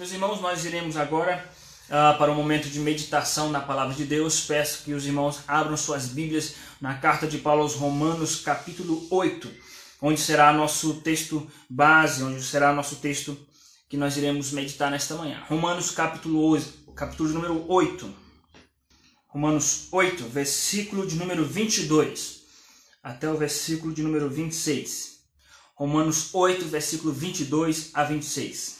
Meus irmãos, nós iremos agora uh, para um momento de meditação na palavra de Deus. Peço que os irmãos abram suas Bíblias na carta de Paulo aos Romanos, capítulo 8, onde será nosso texto base, onde será nosso texto que nós iremos meditar nesta manhã. Romanos, capítulo 8, capítulo número 8. Romanos 8, versículo de número 22 até o versículo de número 26. Romanos 8, versículo 22 a 26.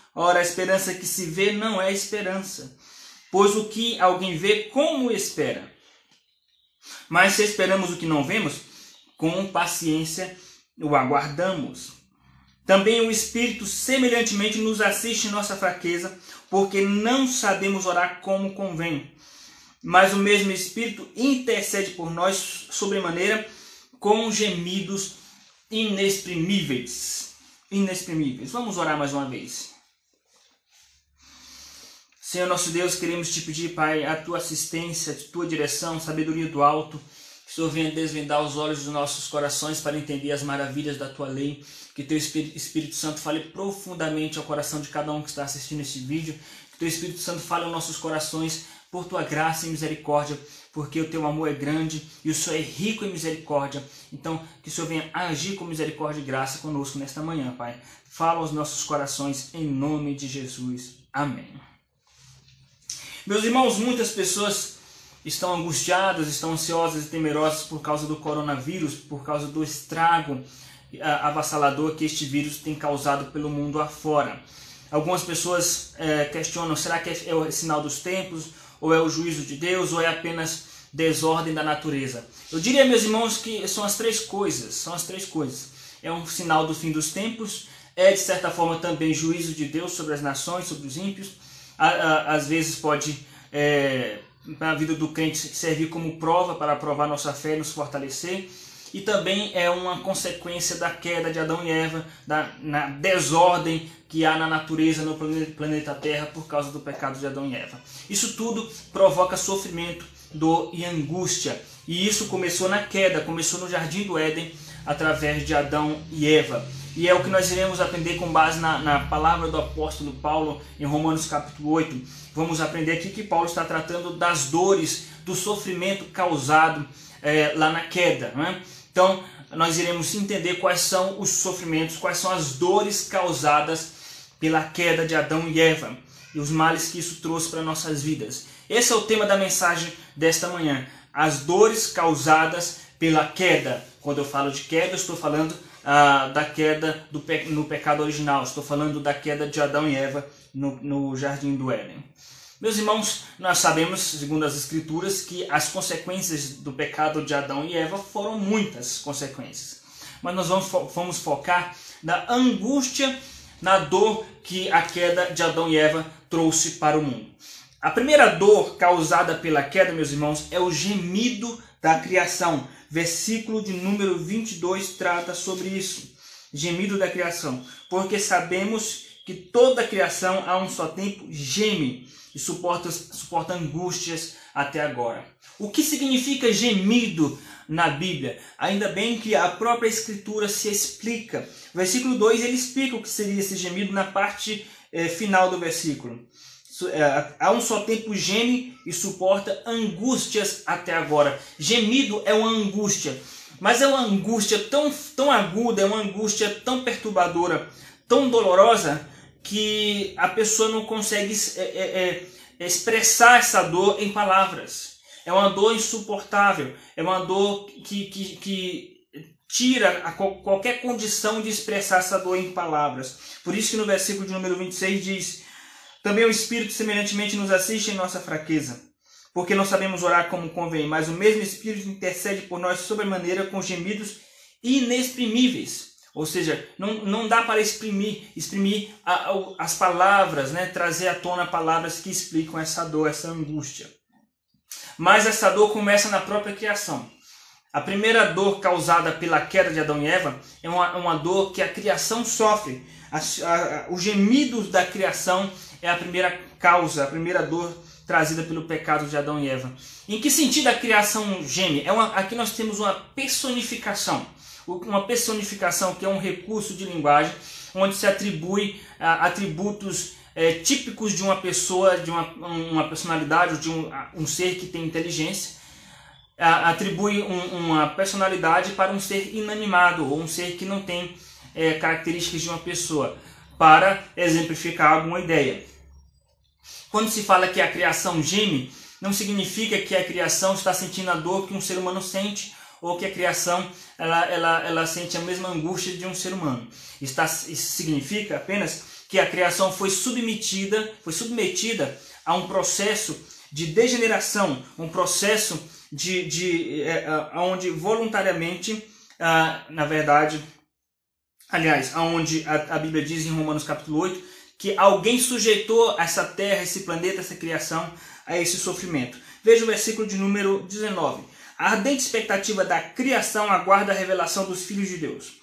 Ora, a esperança que se vê não é esperança, pois o que alguém vê, como espera? Mas se esperamos o que não vemos, com paciência o aguardamos. Também o Espírito semelhantemente nos assiste em nossa fraqueza, porque não sabemos orar como convém. Mas o mesmo Espírito intercede por nós sobremaneira com gemidos inexprimíveis. Inexprimíveis. Vamos orar mais uma vez. Senhor nosso Deus, queremos te pedir, Pai, a tua assistência, a tua direção, sabedoria do alto. Que o Senhor venha desvendar os olhos dos nossos corações para entender as maravilhas da tua lei. Que teu Espírito Santo fale profundamente ao coração de cada um que está assistindo este vídeo. Que teu Espírito Santo fale aos nossos corações por tua graça e misericórdia, porque o teu amor é grande e o Senhor é rico em misericórdia. Então, que o Senhor venha agir com misericórdia e graça conosco nesta manhã, Pai. Fala aos nossos corações em nome de Jesus. Amém. Meus irmãos, muitas pessoas estão angustiadas, estão ansiosas e temerosas por causa do coronavírus, por causa do estrago avassalador que este vírus tem causado pelo mundo afora. Algumas pessoas é, questionam: será que é, é o sinal dos tempos, ou é o juízo de Deus, ou é apenas desordem da natureza? Eu diria, meus irmãos, que são as três coisas. São as três coisas. É um sinal do fim dos tempos, é de certa forma também juízo de Deus sobre as nações, sobre os ímpios às vezes pode, é, na vida do crente, servir como prova para provar nossa fé e nos fortalecer. E também é uma consequência da queda de Adão e Eva, da na desordem que há na natureza, no planeta Terra, por causa do pecado de Adão e Eva. Isso tudo provoca sofrimento, dor e angústia. E isso começou na queda, começou no jardim do Éden, através de Adão e Eva. E é o que nós iremos aprender com base na, na palavra do apóstolo Paulo em Romanos capítulo 8. Vamos aprender aqui que Paulo está tratando das dores, do sofrimento causado é, lá na queda. Né? Então, nós iremos entender quais são os sofrimentos, quais são as dores causadas pela queda de Adão e Eva e os males que isso trouxe para nossas vidas. Esse é o tema da mensagem desta manhã: as dores causadas pela queda. Quando eu falo de queda, eu estou falando ah, da queda do pe no pecado original. Estou falando da queda de Adão e Eva no, no jardim do Éden. Meus irmãos, nós sabemos, segundo as Escrituras, que as consequências do pecado de Adão e Eva foram muitas consequências. Mas nós vamos, fo vamos focar na angústia, na dor que a queda de Adão e Eva trouxe para o mundo. A primeira dor causada pela queda, meus irmãos, é o gemido da criação. Versículo de número 22 trata sobre isso. Gemido da criação. Porque sabemos que toda a criação a um só tempo geme e suporta, suporta angústias até agora. O que significa gemido na Bíblia? Ainda bem que a própria Escritura se explica. versículo 2 ele explica o que seria esse gemido na parte eh, final do versículo. É, há um só tempo geme e suporta angústias até agora. Gemido é uma angústia, mas é uma angústia tão, tão aguda, é uma angústia tão perturbadora, tão dolorosa, que a pessoa não consegue é, é, é, expressar essa dor em palavras. É uma dor insuportável, é uma dor que, que, que tira a qualquer condição de expressar essa dor em palavras. Por isso que no versículo de número 26 diz também o Espírito semelhantemente nos assiste em nossa fraqueza, porque não sabemos orar como convém, mas o mesmo Espírito intercede por nós sobremaneira com gemidos inexprimíveis. Ou seja, não, não dá para exprimir, exprimir a, a, as palavras, né? trazer à tona palavras que explicam essa dor, essa angústia. Mas essa dor começa na própria criação. A primeira dor causada pela queda de Adão e Eva é uma, uma dor que a criação sofre. A, a, o gemido da criação é a primeira causa, a primeira dor trazida pelo pecado de Adão e Eva. Em que sentido a criação geme? É uma, aqui nós temos uma personificação. Uma personificação que é um recurso de linguagem onde se atribui atributos é, típicos de uma pessoa, de uma, uma personalidade, ou de um, um ser que tem inteligência atribui um, uma personalidade para um ser inanimado ou um ser que não tem é, características de uma pessoa, para exemplificar alguma ideia. Quando se fala que a criação geme, não significa que a criação está sentindo a dor que um ser humano sente ou que a criação ela, ela, ela sente a mesma angústia de um ser humano. Está, isso significa apenas que a criação foi submetida, foi submetida a um processo de degeneração, um processo de, de é, onde voluntariamente, ah, na verdade, aliás, aonde a, a Bíblia diz em Romanos capítulo 8 que alguém sujeitou essa terra, esse planeta, essa criação a esse sofrimento. Veja o versículo de número 19. A ardente expectativa da criação aguarda a revelação dos filhos de Deus.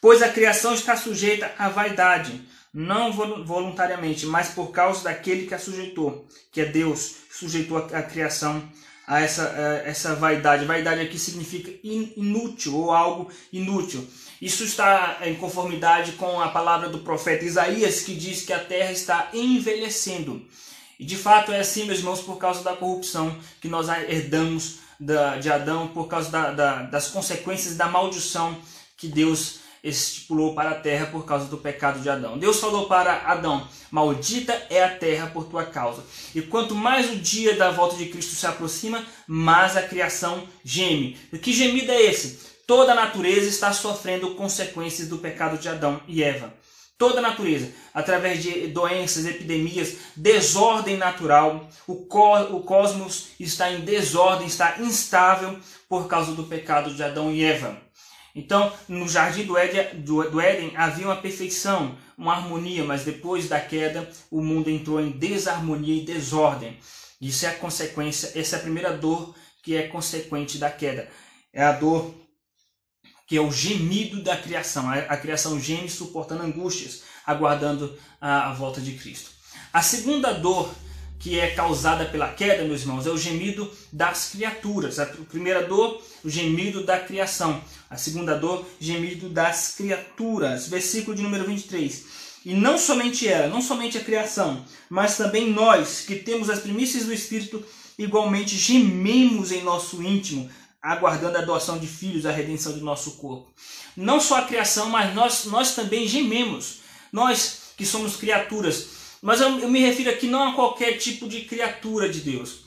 Pois a criação está sujeita à vaidade, não voluntariamente, mas por causa daquele que a sujeitou, que é Deus, sujeitou a criação a essa, a essa vaidade. Vaidade aqui significa inútil ou algo inútil. Isso está em conformidade com a palavra do profeta Isaías, que diz que a terra está envelhecendo. E de fato é assim, meus irmãos, por causa da corrupção que nós herdamos de Adão, por causa da, da, das consequências da maldição que Deus estipulou para a terra por causa do pecado de Adão. Deus falou para Adão: Maldita é a terra por tua causa. E quanto mais o dia da volta de Cristo se aproxima, mais a criação geme. E que gemido é esse? Toda a natureza está sofrendo consequências do pecado de Adão e Eva. Toda a natureza, através de doenças, epidemias, desordem natural, o, co o cosmos está em desordem, está instável por causa do pecado de Adão e Eva. Então, no jardim do Éden, do, do Éden havia uma perfeição, uma harmonia, mas depois da queda o mundo entrou em desarmonia e desordem. Isso é a consequência, essa é a primeira dor que é consequente da queda. É a dor que é o gemido da criação. A, criação geme suportando angústias, aguardando a, a volta de Cristo. A segunda dor que é causada pela queda, meus irmãos, é o gemido das criaturas. A primeira dor, o gemido da criação. A segunda dor, gemido das criaturas. Versículo de número 23. E não somente ela, não somente a criação, mas também nós, que temos as primícias do Espírito, igualmente gememos em nosso íntimo, aguardando a doação de filhos, a redenção do nosso corpo. Não só a criação, mas nós, nós também gememos. Nós que somos criaturas, mas eu, eu me refiro aqui não a qualquer tipo de criatura de Deus,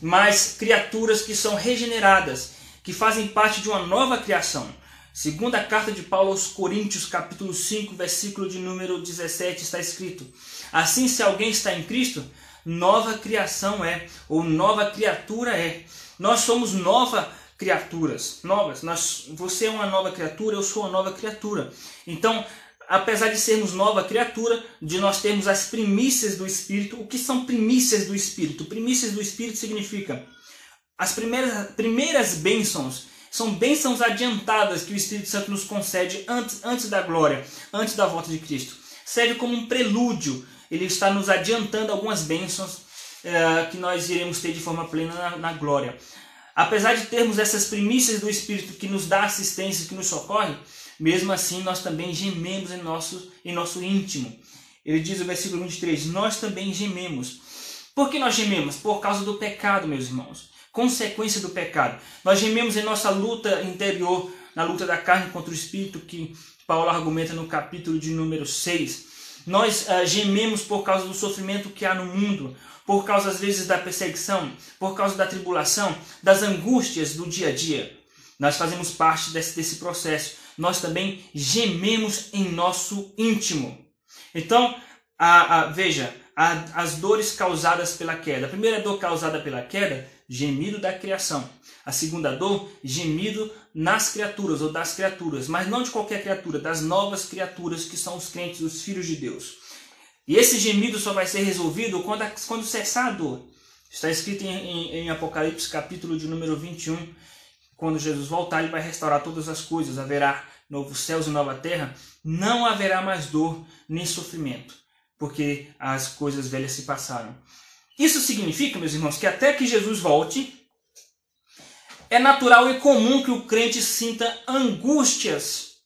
mas criaturas que são regeneradas, que fazem parte de uma nova criação. Segunda carta de Paulo aos Coríntios, capítulo 5, versículo de número 17, está escrito: Assim, se alguém está em Cristo, nova criação é, ou nova criatura é. Nós somos nova criaturas, novas. Nós, você é uma nova criatura, eu sou uma nova criatura. Então, apesar de sermos nova criatura, de nós termos as primícias do Espírito. O que são primícias do Espírito? Primícias do Espírito significa as primeiras, primeiras bênçãos são bênçãos adiantadas que o Espírito Santo nos concede antes, antes da glória, antes da volta de Cristo. Serve como um prelúdio. Ele está nos adiantando algumas bênçãos é, que nós iremos ter de forma plena na, na glória. Apesar de termos essas primícias do Espírito que nos dá assistência, que nos socorre, mesmo assim nós também gememos em nosso, em nosso íntimo. Ele diz no versículo 23, nós também gememos. Por que nós gememos? Por causa do pecado, meus irmãos. Consequência do pecado. Nós gememos em nossa luta interior, na luta da carne contra o espírito, que Paulo argumenta no capítulo de número 6. Nós uh, gememos por causa do sofrimento que há no mundo, por causa às vezes da perseguição, por causa da tribulação, das angústias do dia a dia. Nós fazemos parte desse, desse processo nós também gememos em nosso íntimo. Então, a, a, veja, a, as dores causadas pela queda. A primeira dor causada pela queda, gemido da criação. A segunda dor, gemido nas criaturas ou das criaturas, mas não de qualquer criatura, das novas criaturas que são os crentes, os filhos de Deus. E esse gemido só vai ser resolvido quando, quando cessar a dor. Está escrito em, em, em Apocalipse, capítulo de número 21, quando Jesus voltar, ele vai restaurar todas as coisas, haverá novos céus e nova terra, não haverá mais dor nem sofrimento, porque as coisas velhas se passaram. Isso significa, meus irmãos, que até que Jesus volte, é natural e comum que o crente sinta angústias,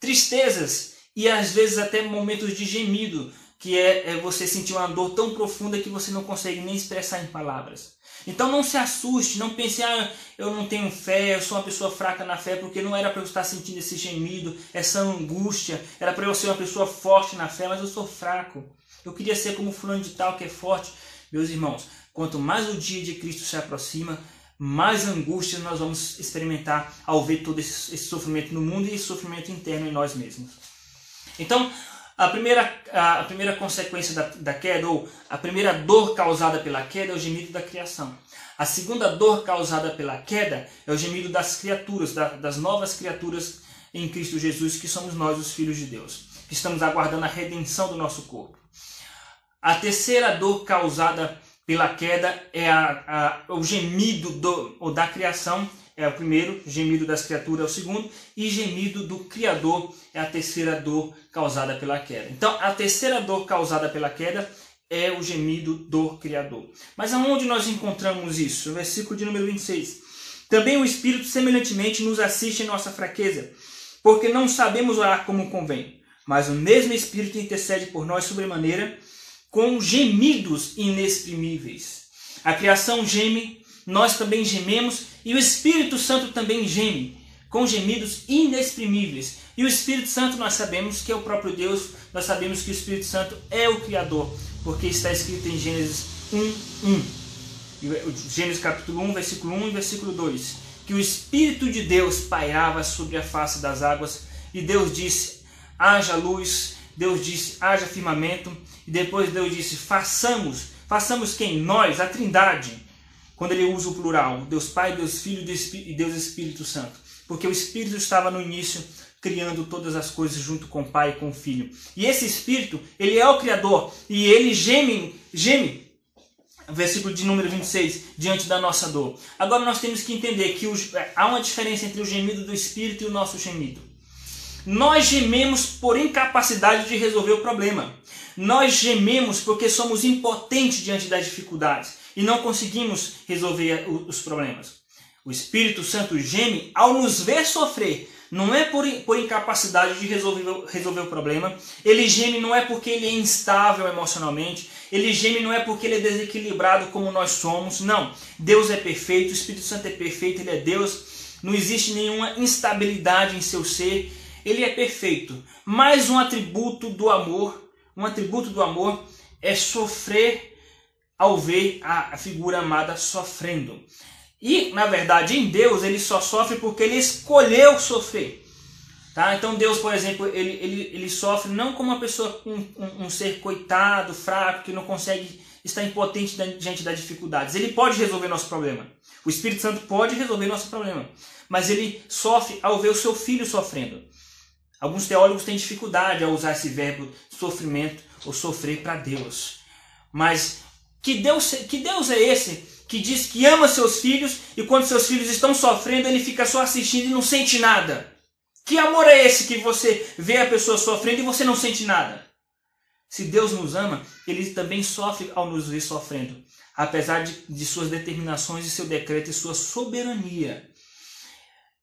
tristezas e às vezes até momentos de gemido, que é, é, você sentir uma dor tão profunda que você não consegue nem expressar em palavras. Então não se assuste, não pense, ah, eu não tenho fé, eu sou uma pessoa fraca na fé, porque não era para eu estar sentindo esse gemido, essa angústia, era para eu ser uma pessoa forte na fé, mas eu sou fraco. Eu queria ser como fulano de tal que é forte. Meus irmãos, quanto mais o dia de Cristo se aproxima, mais angústia nós vamos experimentar ao ver todo esse, esse sofrimento no mundo e esse sofrimento interno em nós mesmos. Então, a primeira, a, primeira consequência da, da queda, ou a primeira dor causada pela queda, é o gemido da criação. A segunda dor causada pela queda é o gemido das criaturas, da, das novas criaturas em Cristo Jesus, que somos nós, os filhos de Deus, que estamos aguardando a redenção do nosso corpo. A terceira dor causada pela queda é a, a, o gemido do, ou da criação, é o primeiro, gemido das criaturas é o segundo, e gemido do Criador é a terceira dor causada pela queda. Então, a terceira dor causada pela queda é o gemido do Criador. Mas aonde nós encontramos isso? No versículo de número 26. Também o Espírito semelhantemente nos assiste em nossa fraqueza, porque não sabemos orar como convém, mas o mesmo Espírito intercede por nós sobremaneira com gemidos inexprimíveis. A criação geme, nós também gememos e o Espírito Santo também geme, com gemidos inexprimíveis. E o Espírito Santo nós sabemos que é o próprio Deus, nós sabemos que o Espírito Santo é o Criador, porque está escrito em Gênesis 1, 1. Gênesis capítulo 1, versículo 1 e versículo 2. Que o Espírito de Deus pairava sobre a face das águas, e Deus disse: haja luz, Deus disse: haja firmamento, e depois Deus disse: façamos, façamos quem? Nós, a Trindade quando ele usa o plural, Deus Pai, Deus Filho e Deus Espírito Santo. Porque o Espírito estava no início criando todas as coisas junto com o Pai e com o Filho. E esse Espírito, ele é o Criador e ele geme, geme, versículo de número 26, diante da nossa dor. Agora nós temos que entender que os, há uma diferença entre o gemido do Espírito e o nosso gemido. Nós gememos por incapacidade de resolver o problema. Nós gememos porque somos impotentes diante das dificuldades e não conseguimos resolver os problemas. O Espírito Santo geme ao nos ver sofrer. Não é por, por incapacidade de resolver, resolver o problema. Ele geme não é porque ele é instável emocionalmente. Ele geme não é porque ele é desequilibrado como nós somos. Não. Deus é perfeito, o Espírito Santo é perfeito, ele é Deus. Não existe nenhuma instabilidade em seu ser. Ele é perfeito. Mais um atributo do amor, um atributo do amor é sofrer ao ver a figura amada sofrendo. E, na verdade, em Deus, ele só sofre porque ele escolheu sofrer. Tá? Então, Deus, por exemplo, ele, ele, ele sofre não como uma pessoa, um, um, um ser coitado, fraco, que não consegue estar impotente diante das dificuldades. Ele pode resolver nosso problema. O Espírito Santo pode resolver nosso problema. Mas ele sofre ao ver o seu filho sofrendo. Alguns teólogos têm dificuldade ao usar esse verbo sofrimento ou sofrer para Deus. Mas que Deus, que Deus é esse que diz que ama seus filhos e quando seus filhos estão sofrendo ele fica só assistindo e não sente nada? Que amor é esse que você vê a pessoa sofrendo e você não sente nada? Se Deus nos ama, ele também sofre ao nos ver sofrendo, apesar de, de suas determinações e seu decreto e sua soberania.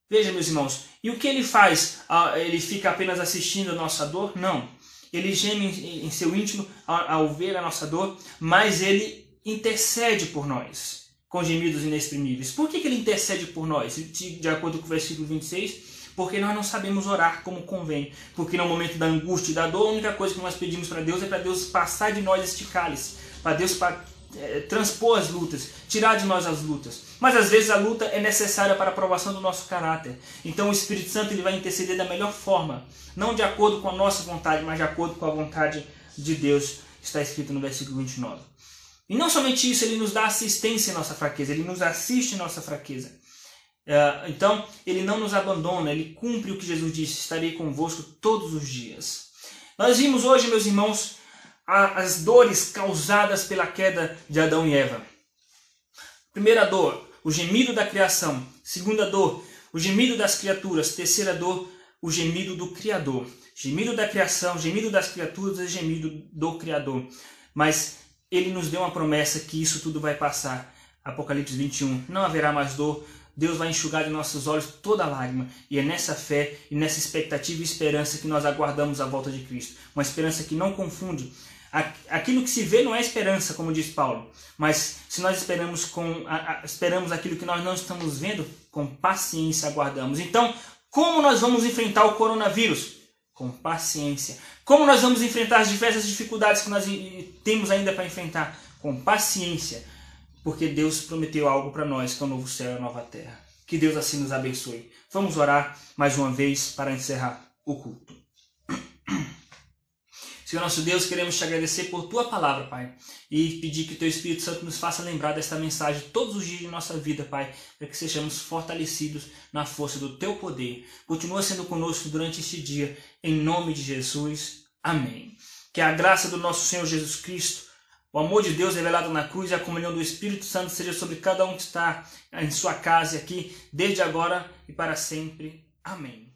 Veja, meus irmãos, e o que ele faz? Ah, ele fica apenas assistindo a nossa dor? Não. Ele geme em seu íntimo ao, ver a nossa dor, mas ele intercede por nós com gemidos inexprimíveis. Por que, que ele intercede por nós? De acordo com o versículo 26, porque nós não sabemos orar como convém. Porque no momento da angústia e da dor, a única coisa que nós pedimos para Deus é para Deus passar de nós este cálice, para Deus é, transpor as lutas, tirar de nós as lutas. Mas às vezes a luta é necessária para a aprovação do nosso caráter. Então o Espírito Santo ele vai interceder da melhor forma, não de acordo com a nossa vontade, mas de acordo com a vontade de Deus, está escrito no versículo 29. E não somente isso, ele nos dá assistência em nossa fraqueza, ele nos assiste em nossa fraqueza. É, então, ele não nos abandona, ele cumpre o que Jesus disse: estarei convosco todos os dias. Nós vimos hoje, meus irmãos, as dores causadas pela queda de Adão e Eva. Primeira dor, o gemido da criação. Segunda dor, o gemido das criaturas. Terceira dor, o gemido do Criador. Gemido da criação, gemido das criaturas e gemido do Criador. Mas ele nos deu uma promessa que isso tudo vai passar. Apocalipse 21. Não haverá mais dor, Deus vai enxugar de nossos olhos toda lágrima. E é nessa fé e nessa expectativa e esperança que nós aguardamos a volta de Cristo. Uma esperança que não confunde. Aquilo que se vê não é esperança, como diz Paulo. Mas se nós esperamos, com, esperamos aquilo que nós não estamos vendo, com paciência aguardamos. Então, como nós vamos enfrentar o coronavírus? Com paciência. Como nós vamos enfrentar as diversas dificuldades que nós temos ainda para enfrentar? Com paciência porque Deus prometeu algo para nós, que é o novo céu e a nova terra. Que Deus assim nos abençoe. Vamos orar mais uma vez para encerrar o culto. Senhor nosso Deus, queremos te agradecer por tua palavra, Pai, e pedir que teu Espírito Santo nos faça lembrar desta mensagem todos os dias de nossa vida, Pai, para que sejamos fortalecidos na força do teu poder. Continua sendo conosco durante este dia, em nome de Jesus. Amém. Que a graça do nosso Senhor Jesus Cristo, o amor de Deus revelado na cruz e a comunhão do Espírito Santo seja sobre cada um que está em sua casa aqui, desde agora e para sempre. Amém.